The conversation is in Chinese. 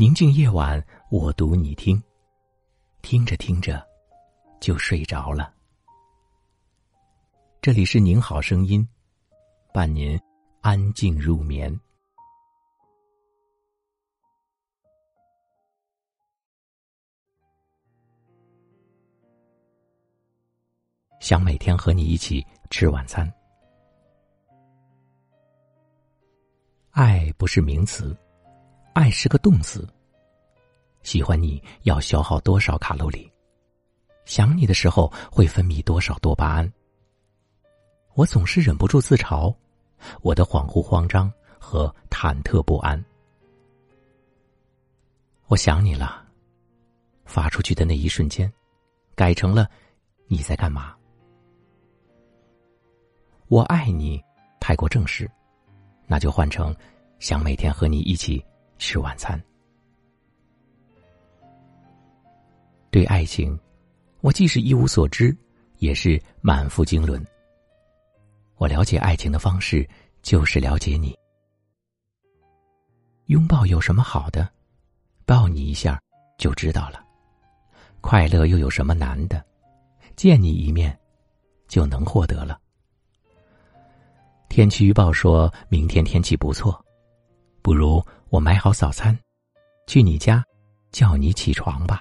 宁静夜晚，我读你听，听着听着，就睡着了。这里是您好声音，伴您安静入眠。想每天和你一起吃晚餐。爱不是名词。爱是个动词。喜欢你要消耗多少卡路里？想你的时候会分泌多少多巴胺？我总是忍不住自嘲，我的恍惚、慌张和忐忑不安。我想你了，发出去的那一瞬间，改成了你在干嘛？我爱你，太过正式，那就换成想每天和你一起。吃晚餐。对爱情，我既是一无所知，也是满腹经纶。我了解爱情的方式，就是了解你。拥抱有什么好的？抱你一下就知道了。快乐又有什么难的？见你一面就能获得了。天气预报说明天天气不错，不如。我买好早餐，去你家，叫你起床吧。